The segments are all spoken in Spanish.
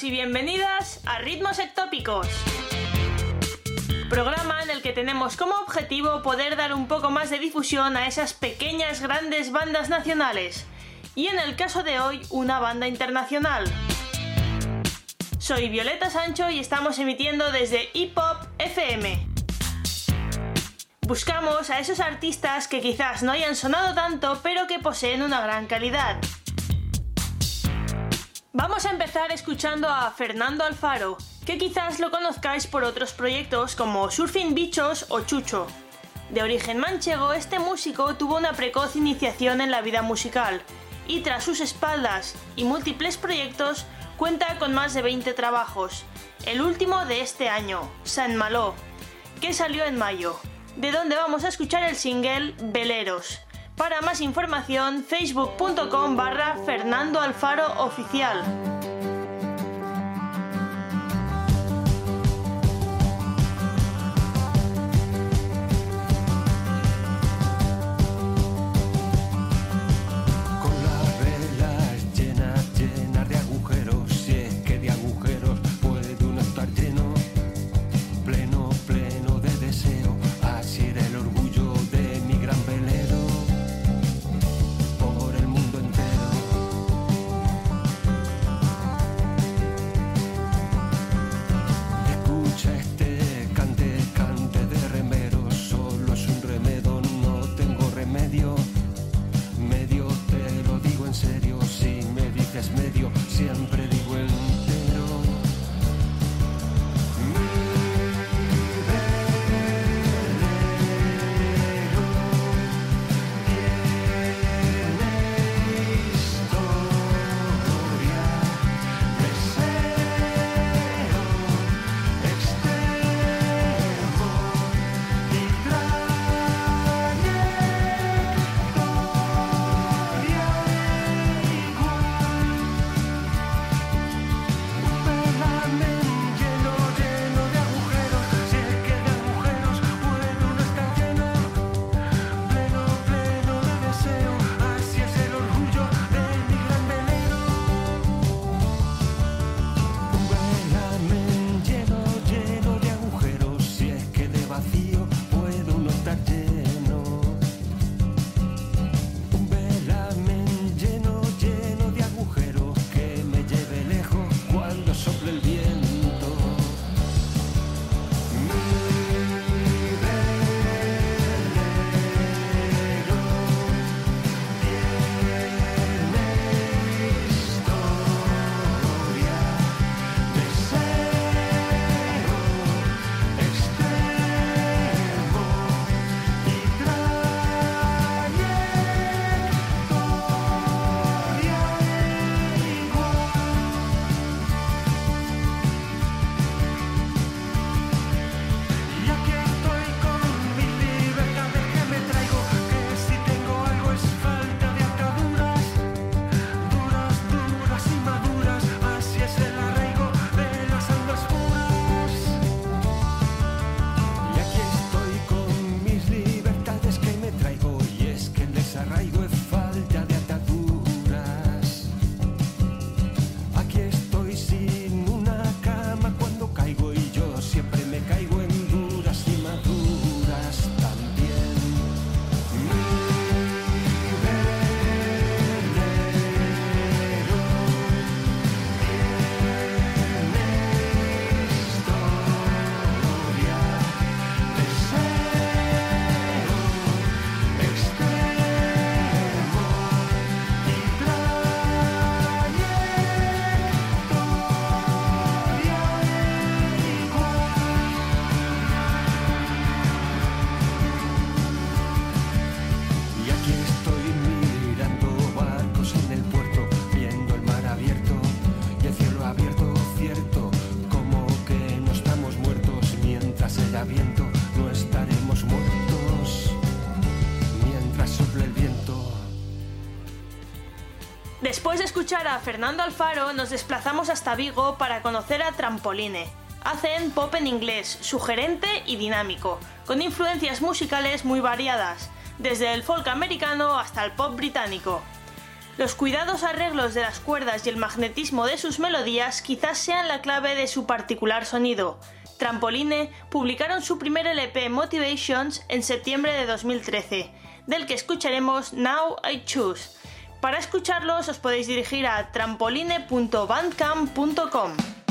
Y bienvenidas a Ritmos Ectópicos. Programa en el que tenemos como objetivo poder dar un poco más de difusión a esas pequeñas grandes bandas nacionales. Y en el caso de hoy, una banda internacional. Soy Violeta Sancho y estamos emitiendo desde Hip Hop FM. Buscamos a esos artistas que quizás no hayan sonado tanto, pero que poseen una gran calidad. Vamos a empezar escuchando a Fernando Alfaro, que quizás lo conozcáis por otros proyectos como Surfing Bichos o Chucho. De origen manchego, este músico tuvo una precoz iniciación en la vida musical y tras sus espaldas y múltiples proyectos cuenta con más de 20 trabajos, el último de este año, San Malo, que salió en mayo, de donde vamos a escuchar el single Veleros. Para más información, facebook.com barra Fernando Alfaro Oficial. A Fernando Alfaro nos desplazamos hasta Vigo para conocer a Trampoline. Hacen pop en inglés, sugerente y dinámico, con influencias musicales muy variadas, desde el folk americano hasta el pop británico. Los cuidados arreglos de las cuerdas y el magnetismo de sus melodías quizás sean la clave de su particular sonido. Trampoline publicaron su primer LP Motivations en septiembre de 2013, del que escucharemos Now I Choose. Para escucharlos os podéis dirigir a trampoline.bandcamp.com.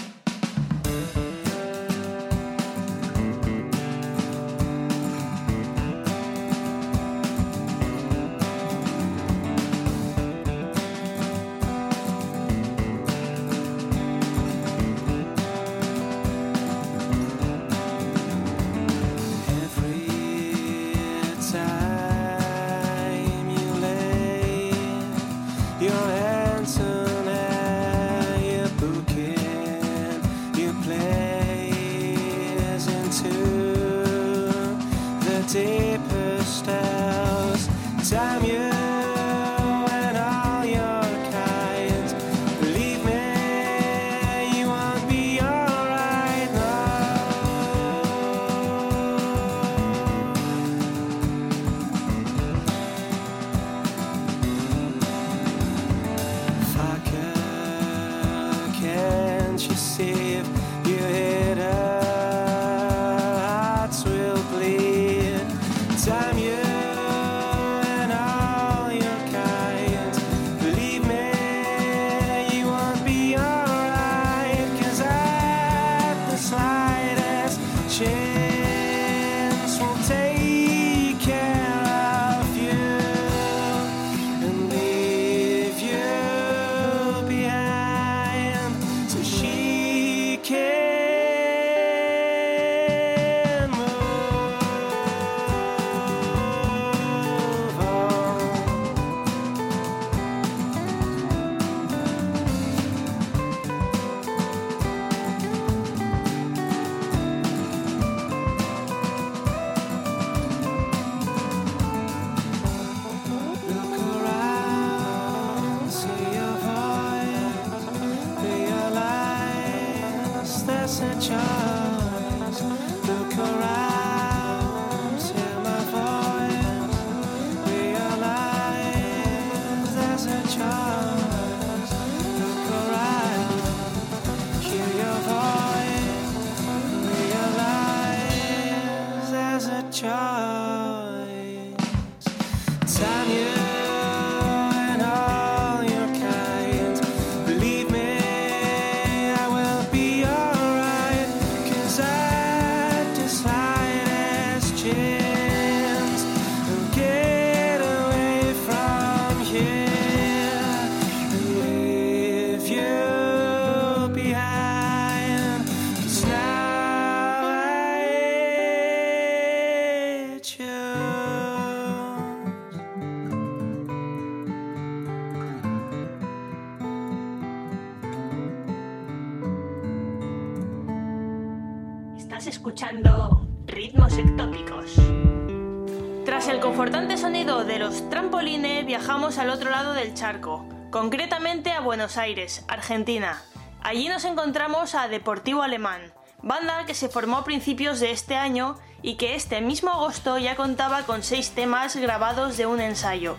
de los trampolines, viajamos al otro lado del charco, concretamente a Buenos Aires, Argentina. Allí nos encontramos a Deportivo Alemán, banda que se formó a principios de este año y que este mismo agosto ya contaba con seis temas grabados de un ensayo.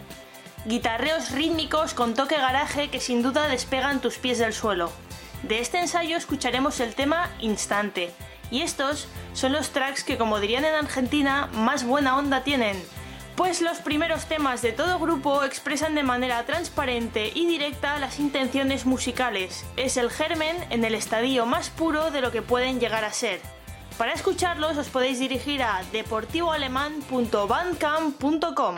Guitarreos rítmicos con toque garaje que sin duda despegan tus pies del suelo. De este ensayo escucharemos el tema Instante, y estos son los tracks que, como dirían en Argentina, más buena onda tienen. Pues los primeros temas de todo grupo expresan de manera transparente y directa las intenciones musicales. Es el germen en el estadio más puro de lo que pueden llegar a ser. Para escucharlos os podéis dirigir a deportivoalemán.bandcamp.com.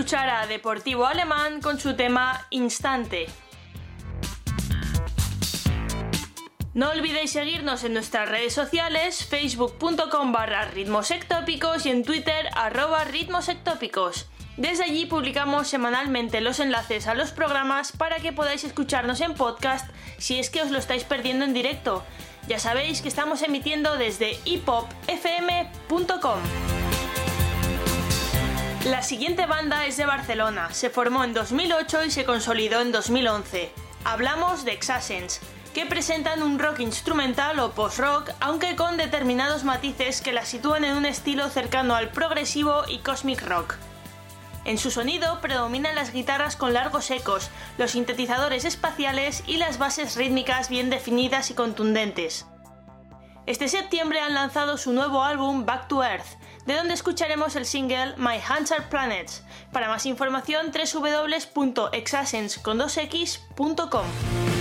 escuchar a Deportivo Alemán con su tema Instante. No olvidéis seguirnos en nuestras redes sociales, facebook.com barra ritmosectópicos y en twitter arroba ritmosectópicos. Desde allí publicamos semanalmente los enlaces a los programas para que podáis escucharnos en podcast si es que os lo estáis perdiendo en directo. Ya sabéis que estamos emitiendo desde hipopfm.com. La siguiente banda es de Barcelona, se formó en 2008 y se consolidó en 2011. Hablamos de Xasens, que presentan un rock instrumental o post-rock, aunque con determinados matices que la sitúan en un estilo cercano al progresivo y cosmic rock. En su sonido predominan las guitarras con largos ecos, los sintetizadores espaciales y las bases rítmicas bien definidas y contundentes. Este septiembre han lanzado su nuevo álbum Back to Earth, de donde escucharemos el single My Hands Are Planets. Para más información www.exascens.com.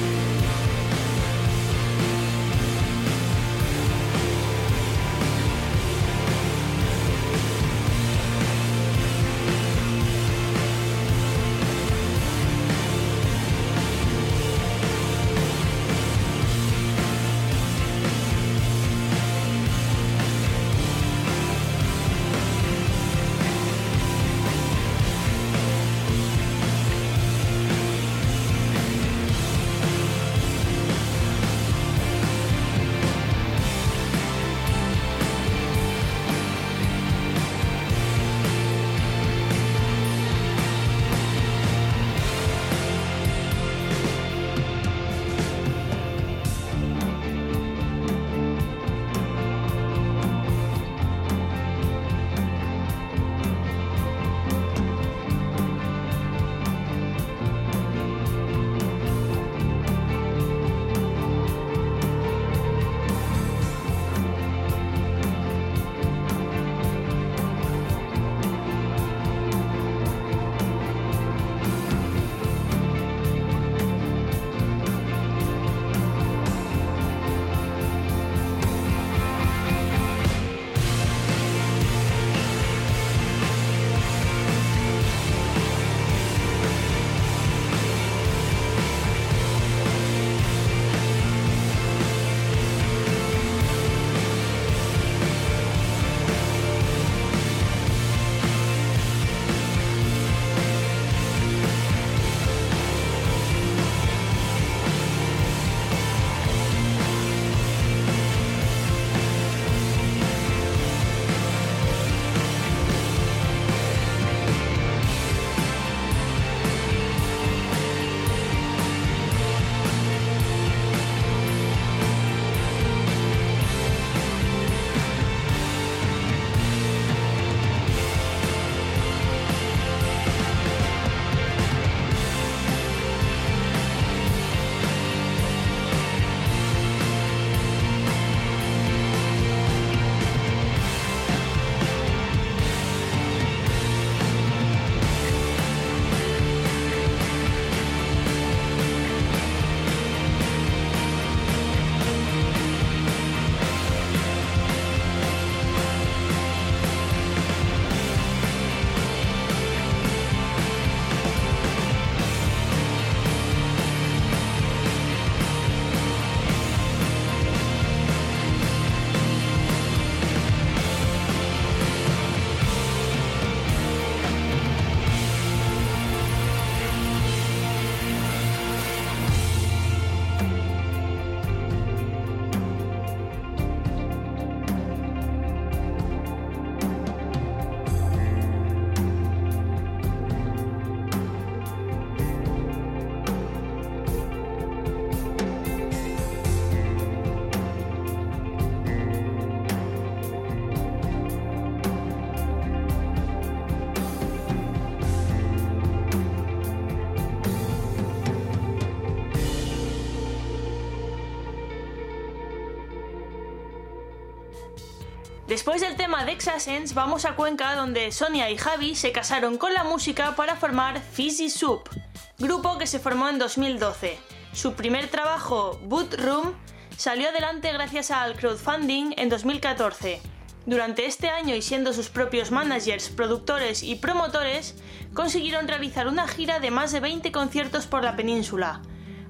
Después del tema de Exasens, vamos a Cuenca donde Sonia y Javi se casaron con la música para formar Fizzy Soup, grupo que se formó en 2012. Su primer trabajo, Boot Room, salió adelante gracias al crowdfunding en 2014. Durante este año y siendo sus propios managers, productores y promotores, consiguieron realizar una gira de más de 20 conciertos por la península.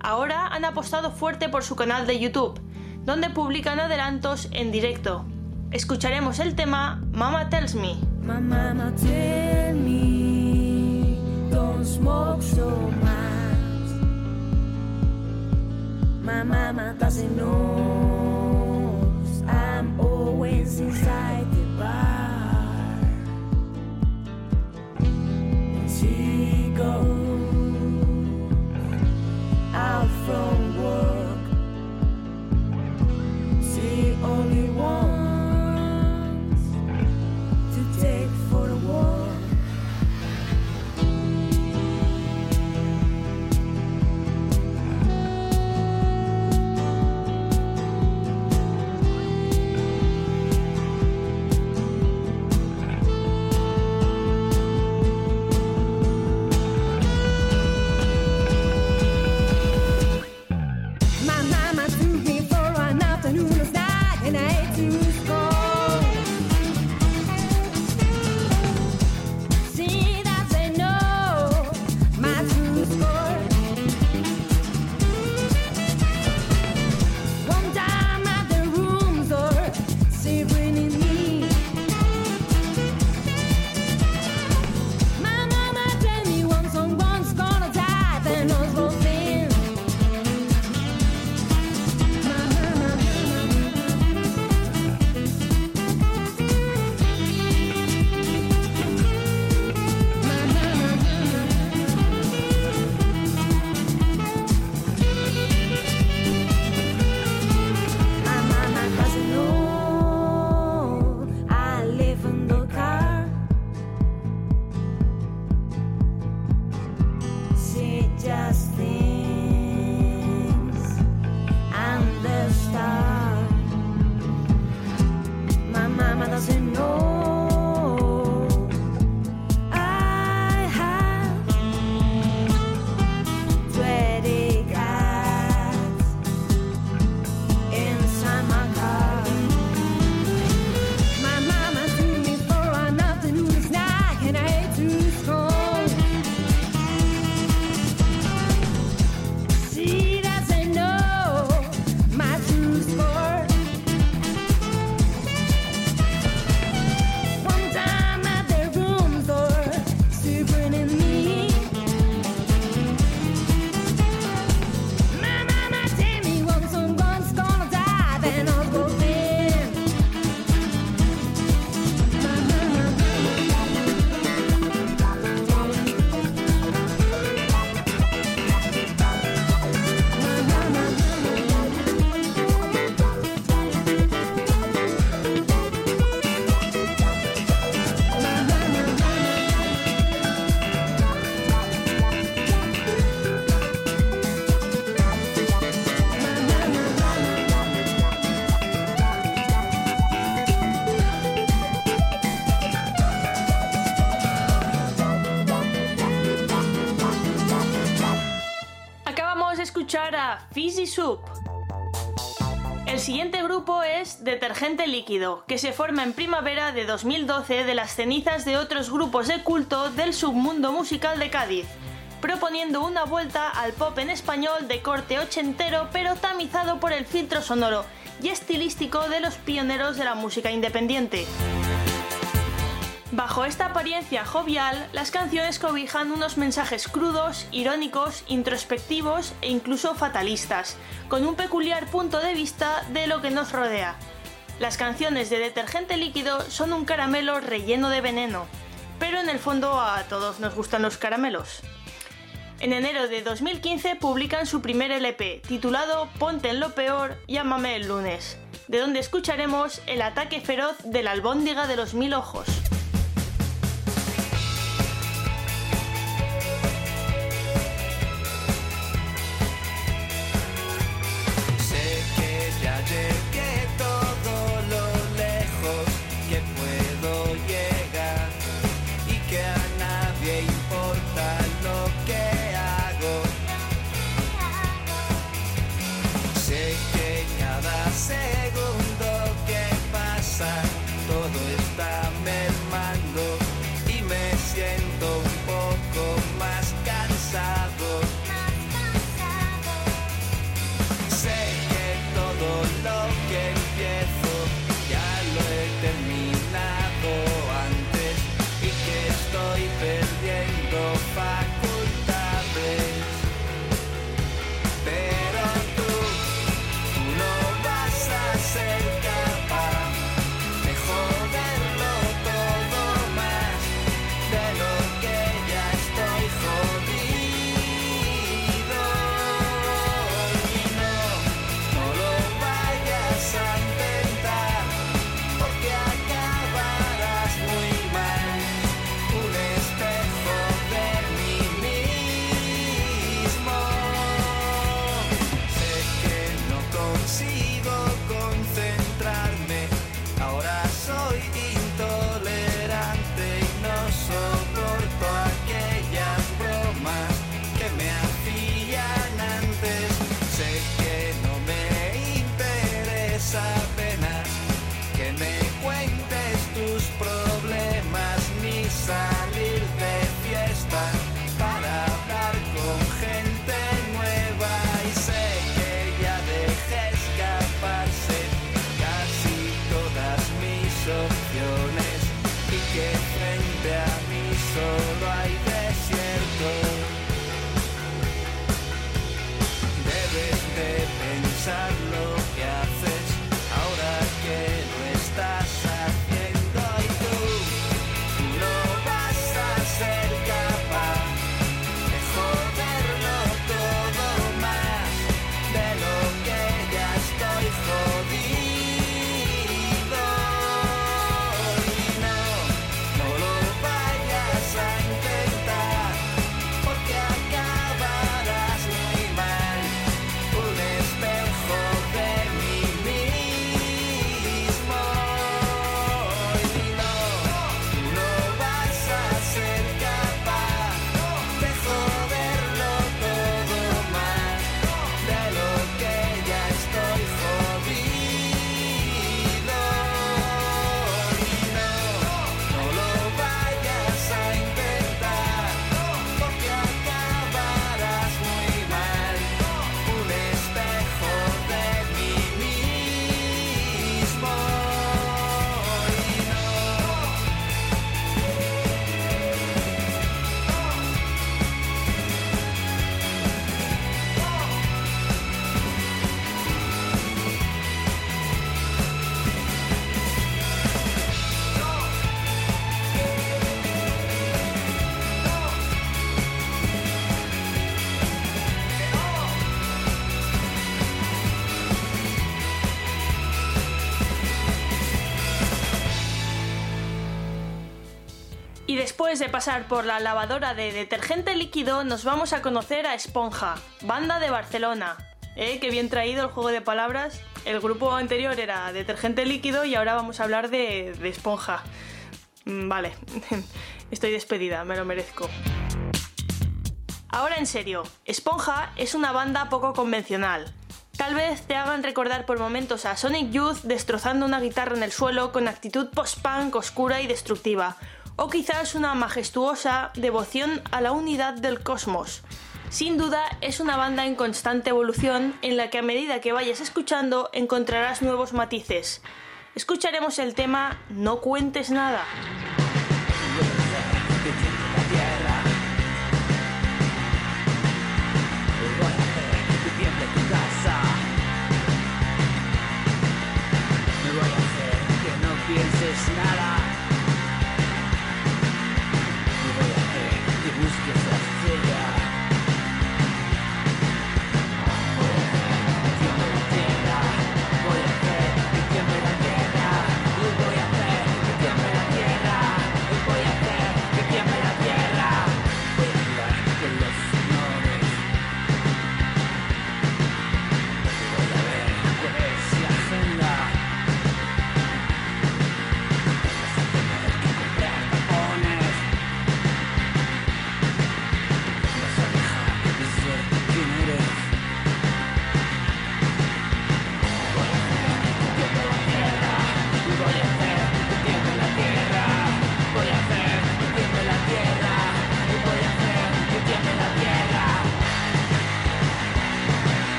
Ahora han apostado fuerte por su canal de YouTube, donde publican adelantos en directo. Escucharemos el tema Mama Tells Me. Mama tell me don't smoke so much. My mama doesn't know I'm always inside the bar. She goes out from El siguiente grupo es Detergente Líquido, que se forma en primavera de 2012 de las cenizas de otros grupos de culto del submundo musical de Cádiz, proponiendo una vuelta al pop en español de corte ochentero pero tamizado por el filtro sonoro y estilístico de los pioneros de la música independiente. Bajo esta apariencia jovial, las canciones cobijan unos mensajes crudos, irónicos, introspectivos e incluso fatalistas, con un peculiar punto de vista de lo que nos rodea. Las canciones de Detergente Líquido son un caramelo relleno de veneno, pero en el fondo a todos nos gustan los caramelos. En enero de 2015 publican su primer LP, titulado Ponte en lo peor, llámame el lunes, de donde escucharemos el ataque feroz de la albóndiga de los mil ojos. Después de pasar por la lavadora de detergente líquido, nos vamos a conocer a Esponja, banda de Barcelona. ¿Eh? Qué bien traído el juego de palabras. El grupo anterior era detergente líquido y ahora vamos a hablar de, de Esponja. Mm, Vale, estoy despedida, me lo merezco. Ahora en serio, Esponja es una banda poco convencional. Tal vez te hagan recordar por momentos a Sonic Youth destrozando una guitarra en el suelo con actitud post-punk oscura y destructiva, o quizás una majestuosa devoción a la unidad del cosmos. Sin duda es una banda en constante evolución en la que a medida que vayas escuchando encontrarás nuevos matices. Escucharemos el tema No cuentes nada.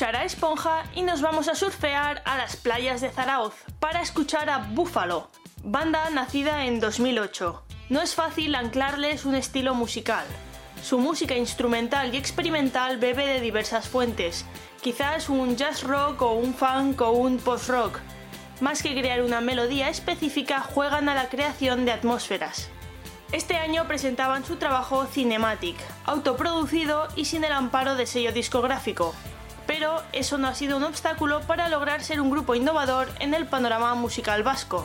Escuchar a Esponja y nos vamos a surfear a las playas de Zarauz para escuchar a Búfalo, banda nacida en 2008. No es fácil anclarles un estilo musical. Su música instrumental y experimental bebe de diversas fuentes, quizás un jazz rock o un funk o un post rock. Más que crear una melodía específica, juegan a la creación de atmósferas. Este año presentaban su trabajo Cinematic, autoproducido y sin el amparo de sello discográfico. Pero eso no ha sido un obstáculo para lograr ser un grupo innovador en el panorama musical vasco.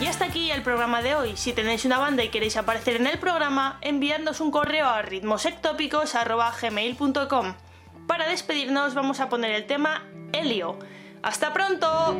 Y hasta aquí el programa de hoy. Si tenéis una banda y queréis aparecer en el programa, enviadnos un correo a ritmosectópicos.gmail.com. Para despedirnos vamos a poner el tema Helio. ¡Hasta pronto!